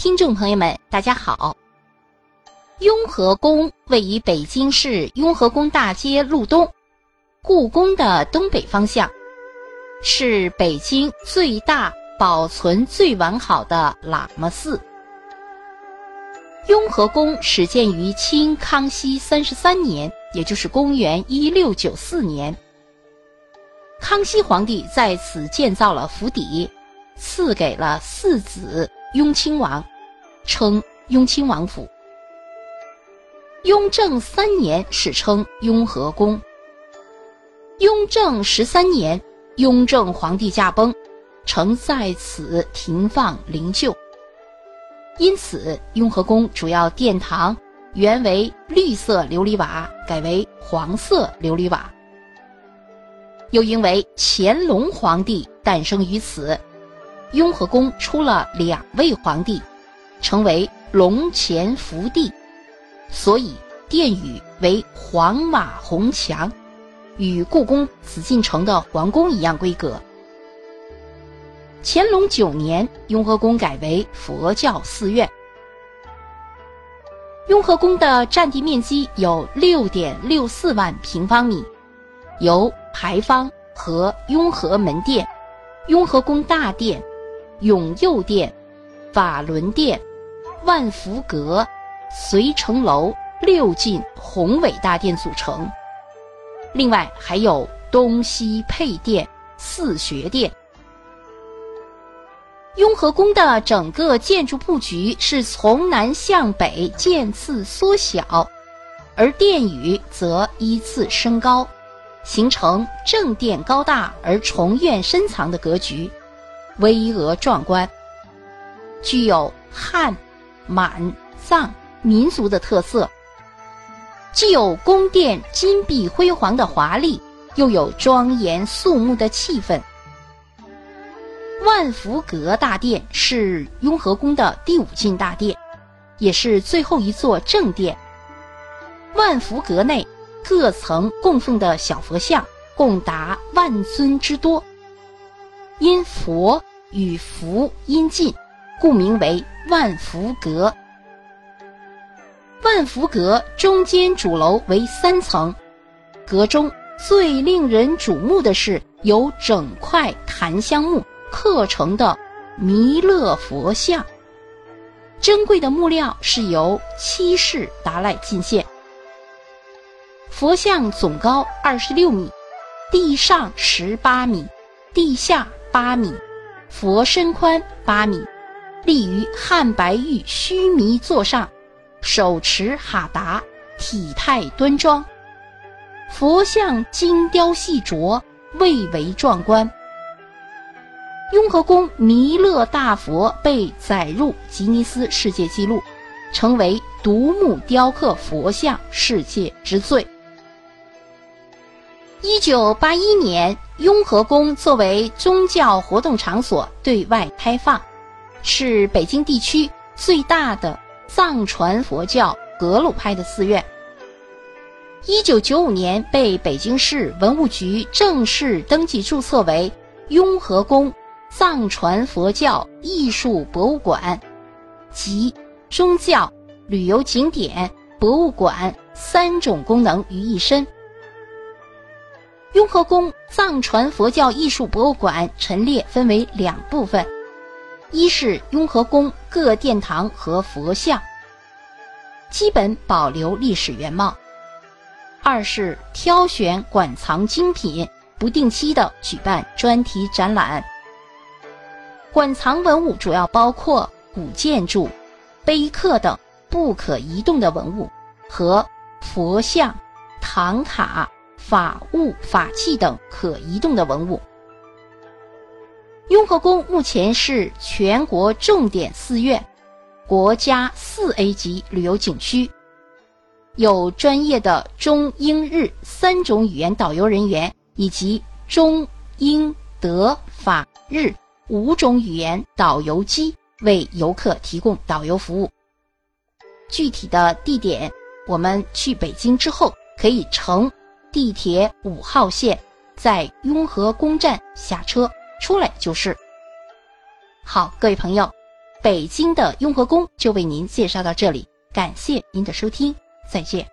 听众朋友们，大家好。雍和宫位于北京市雍和宫大街路东，故宫的东北方向，是北京最大、保存最完好的喇嘛寺。雍和宫始建于清康熙三十三年，也就是公元一六九四年。康熙皇帝在此建造了府邸，赐给了四子雍亲王，称雍亲王府。雍正三年史称雍和宫。雍正十三年，雍正皇帝驾崩，曾在此停放灵柩。因此，雍和宫主要殿堂原为绿色琉璃瓦，改为黄色琉璃瓦。又因为乾隆皇帝诞生于此，雍和宫出了两位皇帝，成为龙潜福帝。所以殿宇为黄瓦红墙，与故宫紫禁城的皇宫一样规格。乾隆九年，雍和宫改为佛教寺院。雍和宫的占地面积有六点六四万平方米，由牌坊和雍和门殿、雍和宫大殿、永佑殿、法轮殿、万福阁。随城楼六进宏伟大殿组成，另外还有东西配殿、四学殿。雍和宫的整个建筑布局是从南向北渐次缩小，而殿宇则依次升高，形成正殿高大而重院深藏的格局，巍峨壮观，具有汉、满、藏。民族的特色，既有宫殿金碧辉煌的华丽，又有庄严肃穆的气氛。万福阁大殿是雍和宫的第五进大殿，也是最后一座正殿。万福阁内各层供奉的小佛像共达万尊之多，因佛与福音近，故名为万福阁。万福阁中间主楼为三层，阁中最令人瞩目的是由整块檀香木刻成的弥勒佛像。珍贵的木料是由七世达赖进献。佛像总高二十六米，地上十八米，地下八米，佛身宽八米，立于汉白玉须弥座上。手持哈达，体态端庄，佛像精雕细琢，蔚为壮观。雍和宫弥勒大佛被载入吉尼斯世界纪录，成为独木雕刻佛像世界之最。一九八一年，雍和宫作为宗教活动场所对外开放，是北京地区最大的。藏传佛教格鲁派的寺院，一九九五年被北京市文物局正式登记注册为雍和宫藏传佛教艺术博物馆，集宗教、旅游景点、博物馆三种功能于一身。雍和宫藏传佛教艺术博物馆陈列分为两部分。一是雍和宫各殿堂和佛像，基本保留历史原貌；二是挑选馆藏精品，不定期的举办专题展览。馆藏文物主要包括古建筑、碑刻等不可移动的文物，和佛像、唐卡、法物、法器等可移动的文物。雍和宫目前是全国重点寺院，国家四 A 级旅游景区，有专业的中英日三种语言导游人员，以及中英德法日五种语言导游机为游客提供导游服务。具体的地点，我们去北京之后可以乘地铁五号线，在雍和宫站下车。出来就是。好，各位朋友，北京的雍和宫就为您介绍到这里，感谢您的收听，再见。